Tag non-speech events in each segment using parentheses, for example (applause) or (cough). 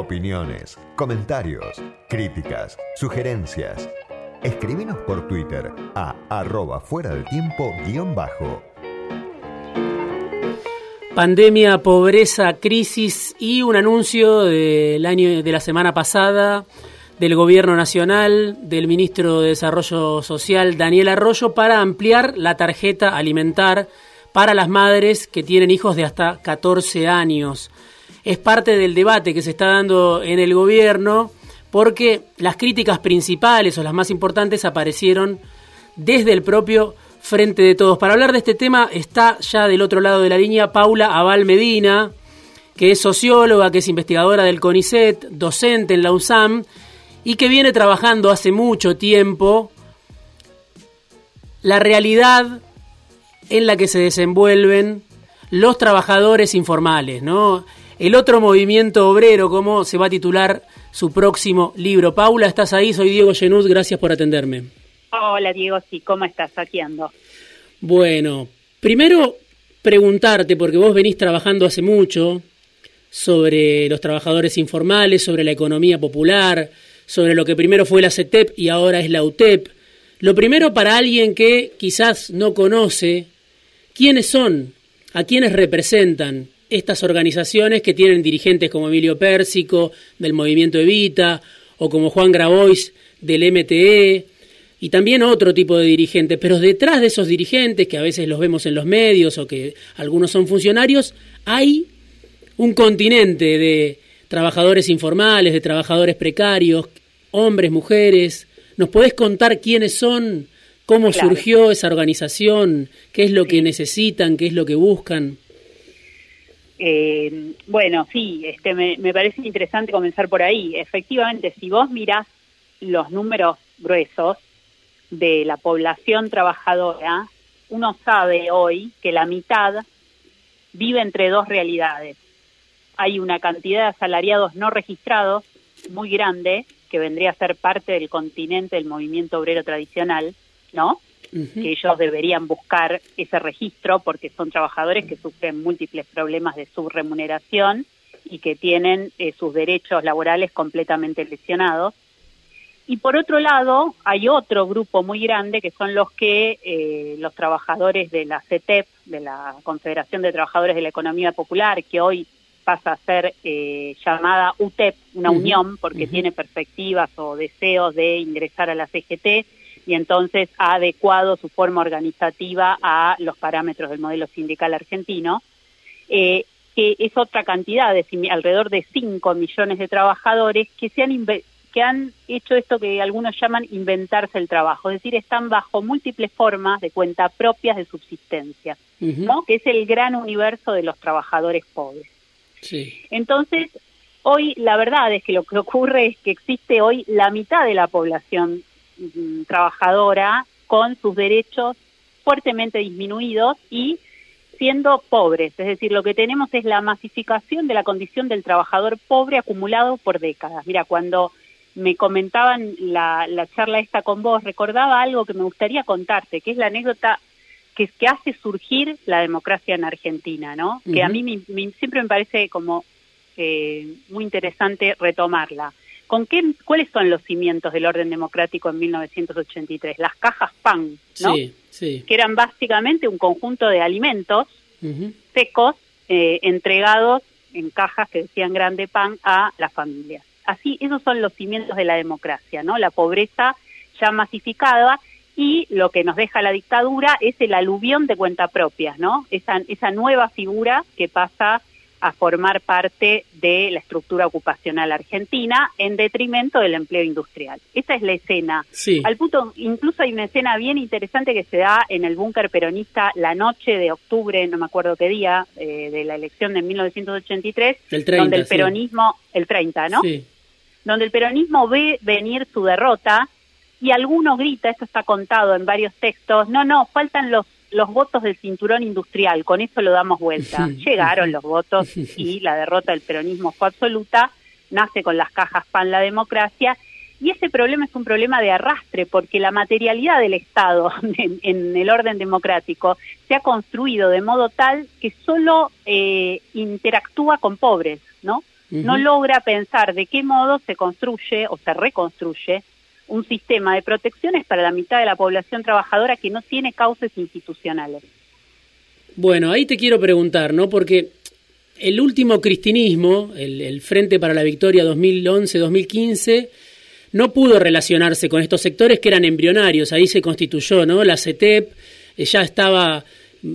Opiniones, comentarios, críticas, sugerencias. Escribinos por Twitter a arroba fuera del tiempo guion bajo. Pandemia, pobreza, crisis y un anuncio del año de la semana pasada del Gobierno Nacional, del Ministro de Desarrollo Social, Daniel Arroyo, para ampliar la tarjeta alimentar para las madres que tienen hijos de hasta 14 años. Es parte del debate que se está dando en el Gobierno porque las críticas principales o las más importantes aparecieron desde el propio Frente de Todos. Para hablar de este tema está ya del otro lado de la línea Paula Aval Medina, que es socióloga, que es investigadora del CONICET, docente en la USAM y que viene trabajando hace mucho tiempo la realidad en la que se desenvuelven los trabajadores informales, ¿no? El otro movimiento obrero, como se va a titular su próximo libro. Paula, ¿estás ahí? Soy Diego Genuz, gracias por atenderme. Hola Diego, sí, ¿cómo estás? Aquí ando. Bueno, primero preguntarte, porque vos venís trabajando hace mucho sobre los trabajadores informales, sobre la economía popular, sobre lo que primero fue la CETEP y ahora es la UTEP. Lo primero para alguien que quizás no conoce, ¿quiénes son? ¿A quiénes representan estas organizaciones que tienen dirigentes como Emilio Pérsico del Movimiento Evita o como Juan Grabois del MTE? y también otro tipo de dirigentes, pero detrás de esos dirigentes, que a veces los vemos en los medios o que algunos son funcionarios, hay un continente de trabajadores informales, de trabajadores precarios, hombres, mujeres. ¿Nos podés contar quiénes son? ¿Cómo surgió esa organización? ¿Qué es lo que necesitan? ¿Qué es lo que buscan? Eh, bueno, sí, este, me, me parece interesante comenzar por ahí. Efectivamente, si vos mirás los números gruesos, de la población trabajadora, uno sabe hoy que la mitad vive entre dos realidades. Hay una cantidad de asalariados no registrados muy grande, que vendría a ser parte del continente del movimiento obrero tradicional, ¿no? Que ellos deberían buscar ese registro porque son trabajadores que sufren múltiples problemas de subremuneración y que tienen eh, sus derechos laborales completamente lesionados. Y por otro lado, hay otro grupo muy grande que son los que eh, los trabajadores de la CETEP, de la Confederación de Trabajadores de la Economía Popular, que hoy pasa a ser eh, llamada UTEP, una unión, porque tiene perspectivas o deseos de ingresar a la CGT y entonces ha adecuado su forma organizativa a los parámetros del modelo sindical argentino, eh, que es otra cantidad, de alrededor de 5 millones de trabajadores que se han que han hecho esto que algunos llaman inventarse el trabajo, es decir, están bajo múltiples formas de cuenta propias de subsistencia, ¿no? Que es el gran universo de los trabajadores pobres. Sí. Entonces, hoy la verdad es que lo que ocurre es que existe hoy la mitad de la población mm, trabajadora con sus derechos fuertemente disminuidos y siendo pobres, es decir, lo que tenemos es la masificación de la condición del trabajador pobre acumulado por décadas. Mira, cuando me comentaban la, la charla esta con vos, recordaba algo que me gustaría contarte, que es la anécdota que, que hace surgir la democracia en Argentina, ¿no? Que a mí siempre me parece como eh, muy interesante retomarla. ¿Con qué, ¿Cuáles son los cimientos del orden democrático en 1983? Las cajas PAN, ¿no? Sí, sí. Que eran básicamente un conjunto de alimentos secos eh, entregados en cajas que decían grande pan a las familias así, esos son los cimientos de la democracia, ¿no? La pobreza ya masificada y lo que nos deja la dictadura es el aluvión de cuenta propias, ¿no? Esa, esa nueva figura que pasa a formar parte de la estructura ocupacional argentina en detrimento del empleo industrial. Esa es la escena. Sí. Al punto, incluso hay una escena bien interesante que se da en el búnker peronista la noche de octubre, no me acuerdo qué día, eh, de la elección de 1983, el 30, donde el peronismo, el 30, ¿no? Sí donde el peronismo ve venir su derrota y alguno grita, esto está contado en varios textos, no, no, faltan los, los votos del cinturón industrial, con eso lo damos vuelta. (laughs) Llegaron los votos (laughs) y la derrota del peronismo fue absoluta, nace con las cajas PAN la democracia, y ese problema es un problema de arrastre, porque la materialidad del Estado (laughs) en, el orden democrático se ha construido de modo tal que solo eh, interactúa con pobres, ¿no? no logra pensar de qué modo se construye o se reconstruye un sistema de protecciones para la mitad de la población trabajadora que no tiene cauces institucionales. Bueno, ahí te quiero preguntar, ¿no? Porque el último cristinismo, el, Frente para la Victoria 2011-2015, no pudo relacionarse con estos sectores que eran embrionarios. Ahí se constituyó, ¿no? La CETEP, eh, ya estaba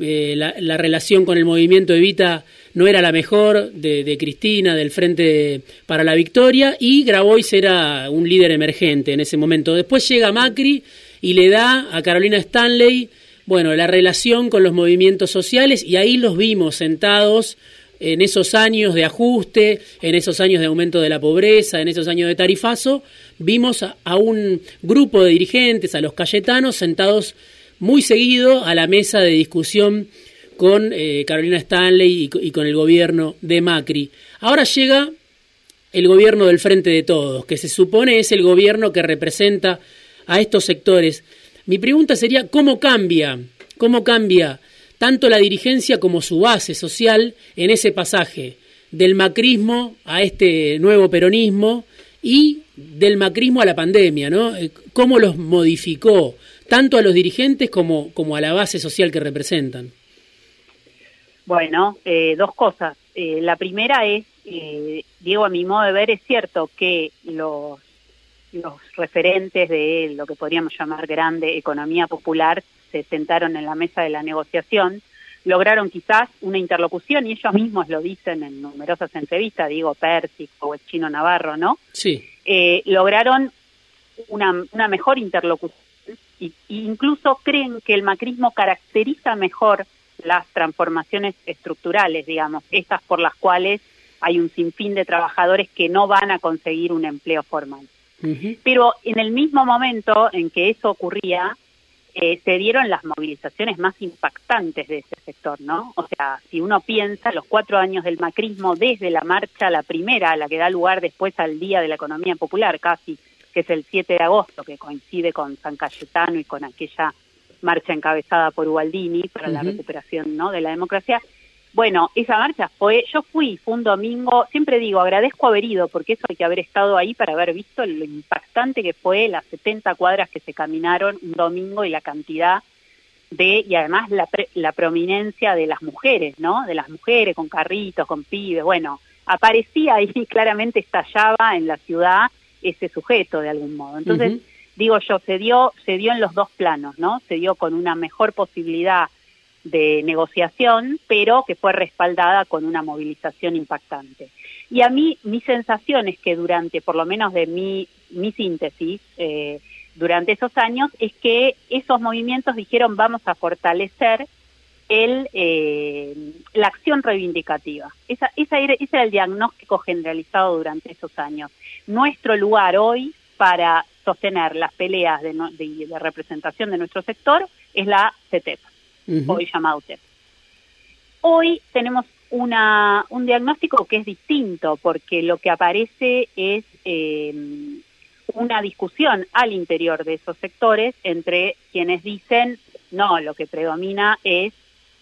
eh, la, relación con el movimiento Evita no era la mejor de, Cristina, del Frente para la Victoria, y Grabois era un líder emergente en ese momento. Después llega Macri y le da a Carolina Stanley, bueno, la relación con los movimientos sociales, y ahí los vimos sentados en esos años de ajuste, en esos años de aumento de la pobreza, en esos años de tarifazo, vimos a un grupo de dirigentes, a los cayetanos, sentados muy seguido a la mesa de discusión con eh, Carolina Stanley y, con el gobierno de Macri. Ahora llega el gobierno del Frente de Todos, que se supone es el gobierno que representa a estos sectores. Mi pregunta sería, ¿cómo cambia? ¿Cómo cambia tanto la dirigencia como su base social en ese pasaje del macrismo a este nuevo peronismo y del macrismo a la pandemia, ¿no? Eh, ¿Cómo los modificó? tanto a los dirigentes como, como a la base social que representan? Bueno, eh, dos cosas. Eh, la primera es, eh, Diego, a mi modo de ver, es cierto que los, los referentes de lo que podríamos llamar grande economía popular se sentaron en la mesa de la negociación, lograron quizás una interlocución y ellos mismos lo dicen en numerosas entrevistas, digo Persic o el chino Navarro, ¿no? Sí. lograron una, una mejor interlocución y, incluso creen que el macrismo caracteriza mejor las transformaciones estructurales, digamos, estas por las cuales hay un sinfín de trabajadores que no van a conseguir un empleo formal. Pero en el mismo momento en que eso ocurría, eh, se dieron las movilizaciones más impactantes de ese sector, ¿no? O sea, si uno piensa los cuatro años del macrismo, desde la marcha, la primera, la que da lugar después al Día de la Economía Popular, casi que es el 7 de agosto, que coincide con San Cayetano y con aquella marcha encabezada por Ubaldini para la recuperación ¿no? de la democracia. Bueno, esa marcha fue, yo fui, fue un domingo, siempre digo, agradezco haber ido, porque eso hay que haber estado ahí para haber visto lo impactante que fue las 70 cuadras que se caminaron un domingo y la cantidad de, y además la, la prominencia de las mujeres, ¿no? De las mujeres con carritos, con pibes, bueno, aparecía ahí, (laughs) claramente estallaba en la ciudad ese sujeto de algún modo. Entonces, digo yo, se dio, se dio en los dos planos, ¿no? Se dio con una mejor posibilidad de negociación, pero que fue respaldada con una movilización impactante. Y a mí, mi sensación es que durante, por lo menos de mi, mi síntesis, eh, durante esos años, es que esos movimientos dijeron vamos a fortalecer el, eh, la acción reivindicativa. Esa, esa era, ese era el diagnóstico generalizado durante esos años. Nuestro lugar hoy para sostener las peleas de, de, representación de nuestro sector es la CETEP, hoy llamado CETEP. Hoy tenemos una, un diagnóstico que es distinto porque lo que aparece es eh, una discusión al interior de esos sectores entre quienes dicen no, lo que predomina es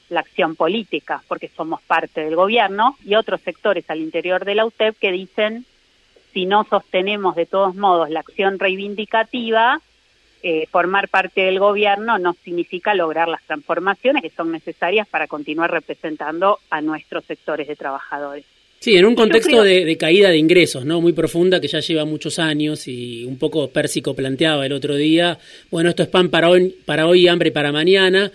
la acción política, porque somos parte del gobierno, y otros sectores al interior de la UTEP que dicen, si no sostenemos de todos modos la acción reivindicativa, eh, formar parte del gobierno no significa lograr las transformaciones que son necesarias para continuar representando a nuestros sectores de trabajadores. Sí, en un contexto de, caída de ingresos, ¿no? Muy profunda que ya lleva muchos años y un poco Pérsico planteaba el otro día, bueno, esto es pan para hoy, para hoy y hambre para mañana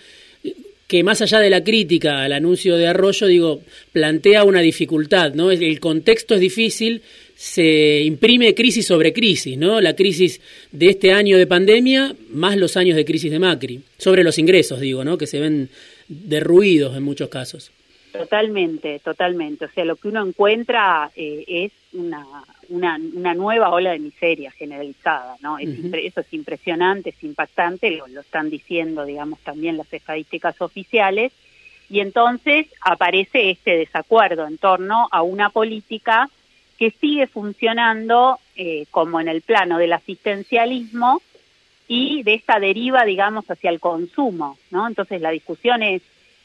que más allá de la crítica al anuncio de Arroyo, digo, plantea una dificultad, ¿no? El contexto es difícil, se imprime crisis sobre crisis, ¿no? La crisis de este año de pandemia más los años de crisis de Macri, sobre los ingresos, digo, ¿no? Que se ven derruidos en muchos casos. Totalmente, totalmente. O sea, lo que uno encuentra eh, es una, una, una, nueva ola de miseria generalizada, ¿no? Eso es impresionante, es impactante, lo, lo, están diciendo, digamos, también las estadísticas oficiales, y entonces aparece este desacuerdo en torno a una política que sigue funcionando eh, como en el plano del asistencialismo y de esta deriva, digamos, hacia el consumo, ¿no? Entonces la discusión es,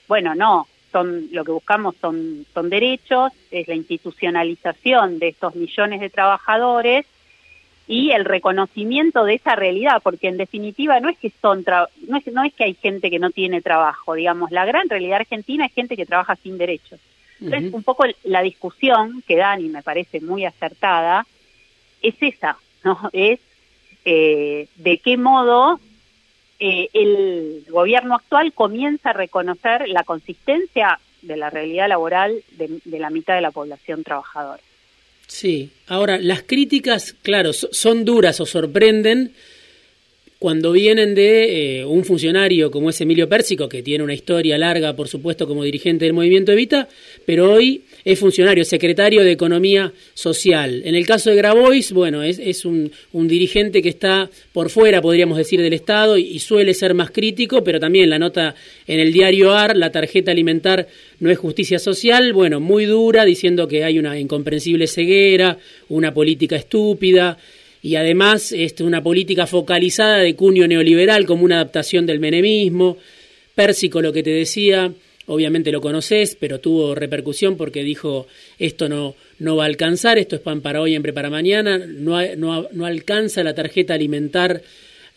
bueno, no, son lo que buscamos son, son derechos, es la institucionalización de estos millones de trabajadores y el reconocimiento de esa realidad, porque en definitiva no es que son no es, no es que hay gente que no tiene trabajo, digamos, la gran realidad argentina es gente que trabaja sin derechos. Entonces, un poco la discusión que dan, y me parece muy acertada, es esa, ¿no? Es eh, de qué modo eh, el gobierno actual comienza a reconocer la consistencia de la realidad laboral de la mitad de la población trabajadora. Sí, ahora las críticas, claro, son duras o sorprenden cuando vienen de eh, un funcionario como es Emilio Pérsico, que tiene una historia larga, por supuesto, como dirigente del movimiento Evita, pero hoy es funcionario, secretario de Economía Social. En el caso de Grabois, bueno, es, un, dirigente que está por fuera, podríamos decir, del Estado y, suele ser más crítico, pero también la nota en el diario AR, la tarjeta alimentar no es justicia social, bueno, muy dura, diciendo que hay una incomprensible ceguera, una política estúpida y además este, una política focalizada de cuño neoliberal como una adaptación del menemismo. Pérsico, lo que te decía, obviamente lo conoces, pero tuvo repercusión porque dijo esto no, no va a alcanzar, esto es pan para hoy, hambre para mañana, no, no, no alcanza la tarjeta alimentar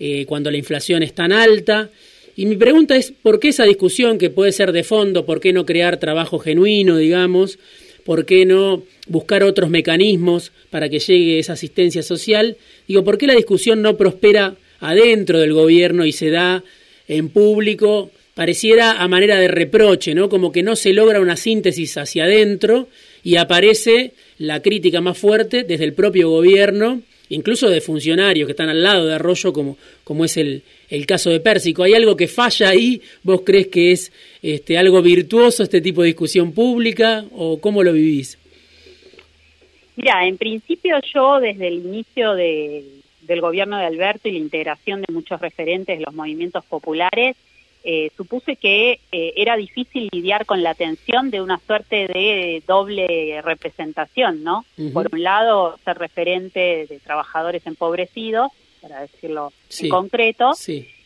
eh, cuando la inflación es tan alta. Y mi pregunta es, ¿por qué esa discusión que puede ser de fondo, por qué no crear trabajo genuino, digamos, ¿por qué no buscar otros mecanismos para que llegue esa asistencia social? Digo, ¿por qué la discusión no prospera adentro del gobierno y se da en público? Pareciera a manera de reproche, ¿no? Como que no se logra una síntesis hacia adentro y aparece la crítica más fuerte desde el propio gobierno incluso de funcionarios que están al lado de Arroyo, como, como es el, el caso de Pérsico. ¿Hay algo que falla ahí? ¿Vos crees que es este, algo virtuoso este tipo de discusión pública o cómo lo vivís? Mira, en principio yo desde el inicio del gobierno de Alberto y la integración de muchos referentes de los movimientos populares, eh, supuse que eh, era difícil lidiar con la tensión de una suerte de doble representación, ¿no? Por un lado, ser referente de trabajadores empobrecidos, para decirlo en concreto,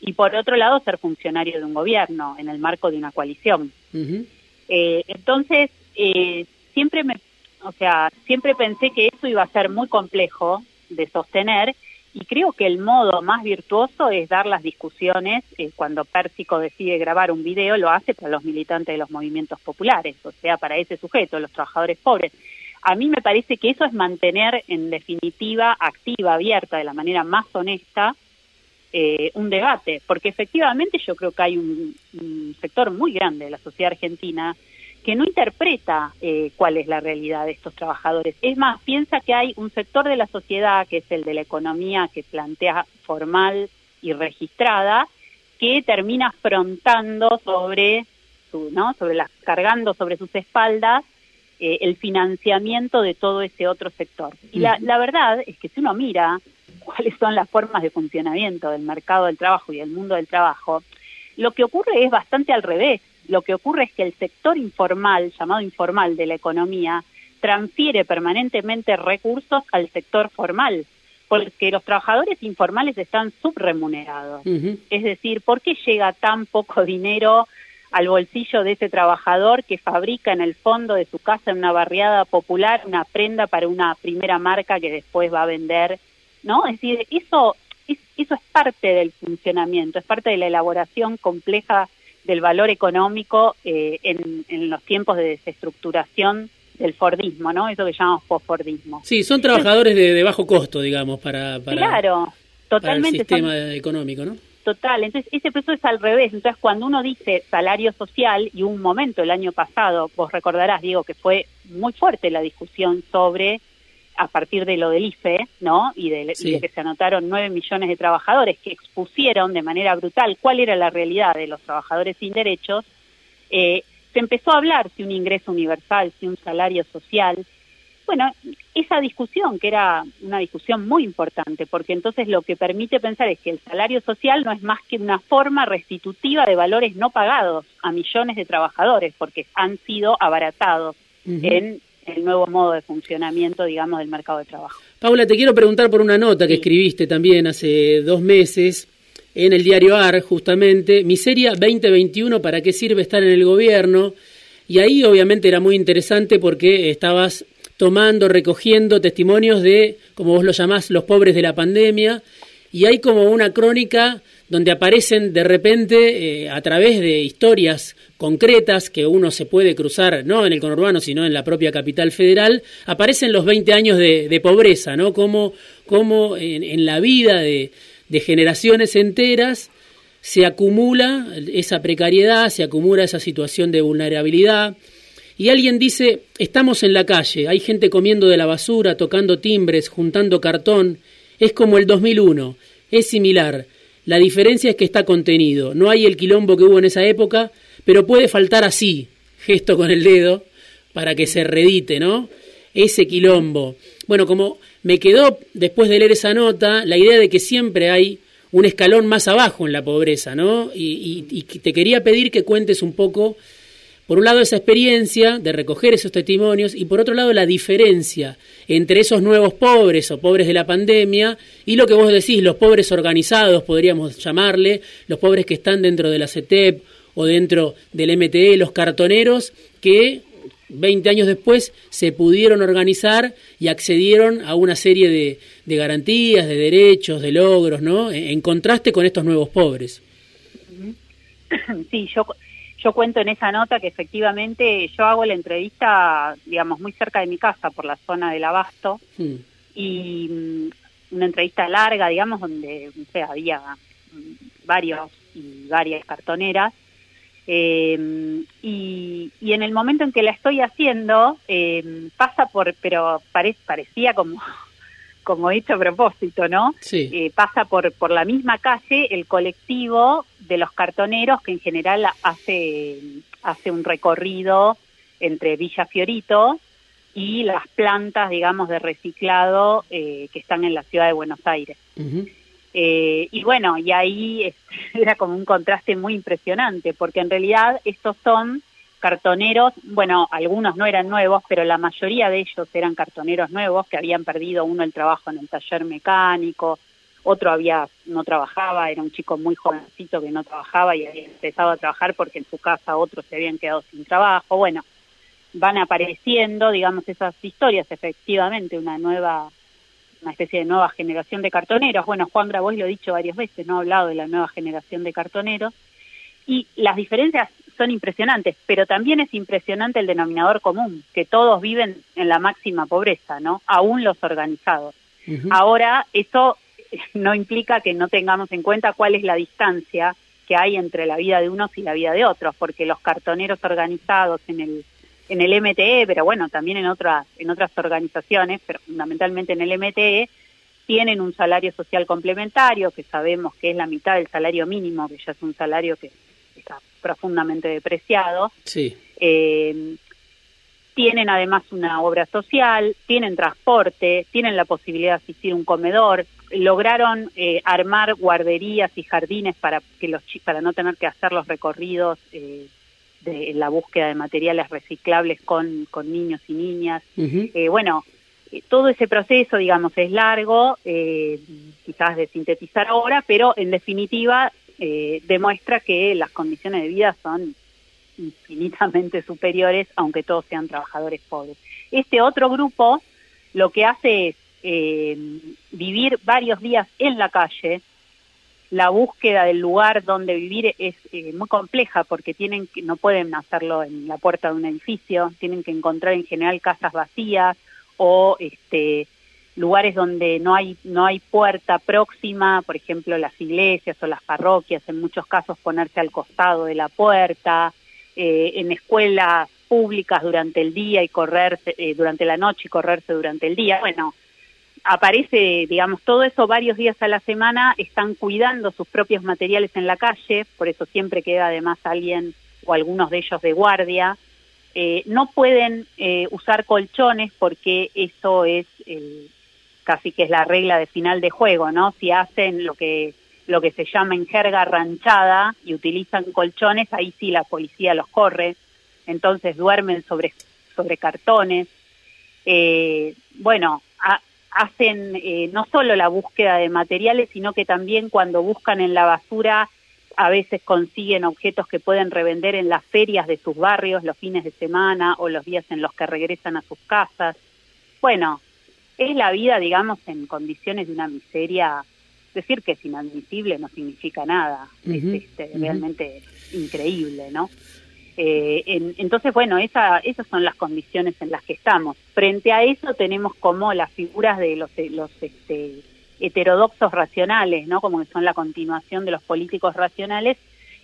y por otro lado, ser funcionario de un gobierno en el marco de una coalición. Eh, entonces, siempre me, o sea, siempre pensé que eso iba a ser muy complejo de sostener y creo que el modo más virtuoso es dar las discusiones eh, cuando Pérsico decide grabar un video, lo hace para los militantes de los movimientos populares, o sea, para ese sujeto, los trabajadores pobres. A mí me parece que eso es mantener en definitiva activa, abierta, de la manera más honesta, eh, un debate, porque efectivamente yo creo que hay un sector muy grande de la sociedad argentina que no interpreta eh, cuál es la realidad de estos trabajadores. Es más, piensa que hay un sector de la sociedad, que es el de la economía que plantea formal y registrada, que termina afrontando sobre su, ¿no? sobre las, cargando sobre sus espaldas eh, el financiamiento de todo ese otro sector. Y la, la verdad es que si uno mira cuáles son las formas de funcionamiento del mercado del trabajo y del mundo del trabajo, lo que ocurre es bastante al revés lo que ocurre es que el sector informal, llamado informal de la economía, transfiere permanentemente recursos al sector formal, porque los trabajadores informales están subremunerados. Es decir, ¿por qué llega tan poco dinero al bolsillo de ese trabajador que fabrica en el fondo de su casa en una barriada popular una prenda para una primera marca que después va a vender? ¿No? Es decir, eso, eso es parte del funcionamiento, es parte de la elaboración compleja del valor económico eh, en, los tiempos de desestructuración del Fordismo, ¿no? Eso que llamamos postfordismo. Sí, son trabajadores de, bajo costo, digamos, para, para, claro, totalmente el sistema económico, ¿no? Total, entonces ese proceso es al revés. Entonces, cuando uno dice salario social, y un momento el año pasado, vos recordarás, digo, que fue muy fuerte la discusión sobre a partir de lo del IFE, ¿no? Y de, que se anotaron nueve millones de trabajadores que expusieron de manera brutal cuál era la realidad de los trabajadores sin derechos, eh, se empezó a hablar si un ingreso universal, si un salario social. Bueno, esa discusión, que era una discusión muy importante, porque entonces lo que permite pensar es que el salario social no es más que una forma restitutiva de valores no pagados a millones de trabajadores, porque han sido abaratados en el nuevo modo de funcionamiento, digamos, del mercado de trabajo. Paula, te quiero preguntar por una nota que escribiste también hace dos meses en el diario AR, justamente, Miseria 2021, ¿para qué sirve estar en el gobierno? Y ahí obviamente era muy interesante porque estabas tomando, recogiendo testimonios de, como vos lo llamás, los pobres de la pandemia, y hay como una crónica donde aparecen de repente eh, a través de historias concretas que uno se puede cruzar, no en el conurbano, sino en la propia capital federal, aparecen los 20 años de, pobreza, ¿no? Como, como en, la vida de, de generaciones enteras se acumula esa precariedad, se acumula esa situación de vulnerabilidad. Y alguien dice, estamos en la calle, hay gente comiendo de la basura, tocando timbres, juntando cartón, es como el 2001, es similar. La diferencia es que está contenido, no hay el quilombo que hubo en esa época, pero puede faltar así, gesto con el dedo, para que se redite, ¿no? Ese quilombo. Bueno, como me quedó después de leer esa nota la idea de que siempre hay un escalón más abajo en la pobreza, ¿no? Y, te quería pedir que cuentes un poco, por un lado, esa experiencia de recoger esos testimonios y por otro lado, la diferencia entre esos nuevos pobres o pobres de la pandemia y lo que vos decís, los pobres organizados, podríamos llamarle, los pobres que están dentro de la CETEP o dentro del MTE, los cartoneros, que 20 años después se pudieron organizar y accedieron a una serie de, garantías, de derechos, de logros, ¿no? En, contraste con estos nuevos pobres. Sí, yo, yo cuento en esa nota que efectivamente yo hago la entrevista, digamos, muy cerca de mi casa, por la zona del Abasto, y mm, una entrevista larga, digamos, donde había mm, varios y varias cartoneras, eh, y, y, en el momento en que la estoy haciendo, eh, pasa por, pero parecía como, como hecho a propósito, ¿no? Sí. Eh, pasa por, por la misma calle el colectivo de los cartoneros que en general hace, hace un recorrido entre Villa Fiorito y las plantas, digamos, de reciclado eh, que están en la ciudad de Buenos Aires. Eh, y bueno, y ahí (laughs) era como un contraste muy impresionante, porque en realidad estos son cartoneros, bueno, algunos no eran nuevos, pero la mayoría de ellos eran cartoneros nuevos que habían perdido uno el trabajo en el taller mecánico, otro había no trabajaba, era un chico muy jovencito que no trabajaba y había empezado a trabajar porque en su casa otros se habían quedado sin trabajo. Bueno, van apareciendo, digamos, esas historias, efectivamente, una nueva una especie de nueva generación de cartoneros. Bueno, Juan Grabois lo ha dicho varias veces, no ha hablado de la nueva generación de cartoneros. Y las diferencias son impresionantes, pero también es impresionante el denominador común, que todos viven en la máxima pobreza, ¿no? Aún los organizados. Ahora, eso (laughs) no implica que no tengamos en cuenta cuál es la distancia que hay entre la vida de unos y la vida de otros, porque los cartoneros organizados en el en el MTE, pero bueno, también en otras, en otras organizaciones, pero fundamentalmente en el MTE, tienen un salario social complementario, que sabemos que es la mitad del salario mínimo, que ya es un salario que está profundamente depreciado. Sí. Eh, tienen además una obra social, tienen transporte, tienen la posibilidad de asistir a un comedor, lograron eh, armar guarderías y jardines para que los para no tener que hacer los recorridos eh, de la búsqueda de materiales reciclables con, con niños y niñas. Eh, bueno, eh, todo ese proceso, digamos, es largo, eh, quizás de sintetizar ahora, pero en definitiva demuestra que las condiciones de vida son infinitamente (laughs) superiores, aunque todos sean trabajadores pobres. Este otro grupo lo que hace es vivir varios días en la calle, la búsqueda del lugar donde vivir es eh, muy compleja porque tienen que, no pueden hacerlo en la puerta de un edificio, tienen que encontrar en general casas vacías o este lugares donde no hay no hay puerta próxima, por ejemplo las iglesias o las parroquias, en muchos casos ponerse al costado de la puerta, eh, en escuelas públicas durante el día y correrse eh, durante la noche y correrse durante el día. Bueno, aparece, digamos, todo eso varios días a la semana, están cuidando sus propios materiales en la calle, por eso siempre queda además alguien o algunos de ellos de guardia. Eh, no pueden eh, usar colchones porque eso es casi que es la regla de final de juego, ¿no? Si hacen lo que lo que se llama en jerga ranchada y utilizan colchones, ahí sí la policía los corre, entonces duermen sobre sobre cartones. Eh, bueno, hacen eh, no solo la búsqueda de materiales, sino que también cuando buscan en la basura a veces consiguen objetos que pueden revender en las ferias de sus barrios los fines de semana o los días en los que regresan a sus casas. Bueno, es la vida, digamos, en condiciones de una miseria. Decir que es inadmisible no significa nada, es este, realmente increíble, ¿no? Eh, entonces, bueno, esa, esas son las condiciones en las que estamos. Frente a eso tenemos como las figuras de los, los este, heterodoxos racionales, ¿no? Como que son la continuación de los políticos racionales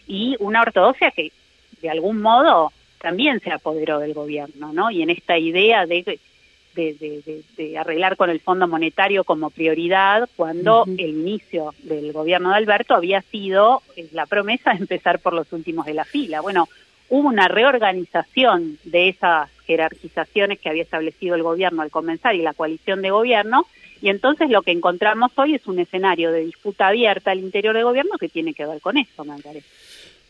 y una ortodoxia que de algún modo también se apoderó del gobierno, ¿no? Y en esta idea de, de, arreglar con el Fondo Monetario como prioridad, cuando el inicio del gobierno de Alberto había sido la promesa de (laughs) empezar por los últimos de la fila. Bueno, hubo una reorganización de esas jerarquizaciones que había establecido el gobierno al comenzar y la coalición de gobierno, y entonces lo que encontramos hoy es un escenario de disputa abierta al interior del gobierno que tiene que ver con eso, me parece.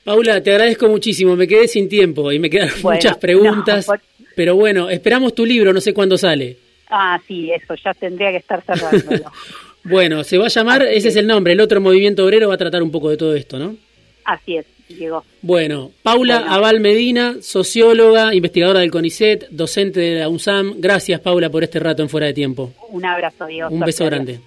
Paula, te agradezco muchísimo, me quedé sin tiempo y me quedaron (laughs) muchas preguntas, pero bueno, esperamos tu libro, no sé cuándo sale. Ah, sí, eso, ya tendría que estar cerrándolo. (laughs) bueno, se va a llamar, ese es el nombre, el otro movimiento obrero va a tratar un poco de todo esto, ¿no? Así es, llegó. Bueno, Paula Aval Medina, socióloga, investigadora del CONICET, docente de la UNSAM. Gracias, Paula, por este rato en Fuera de Tiempo. Un abrazo, Dios. Un beso grande.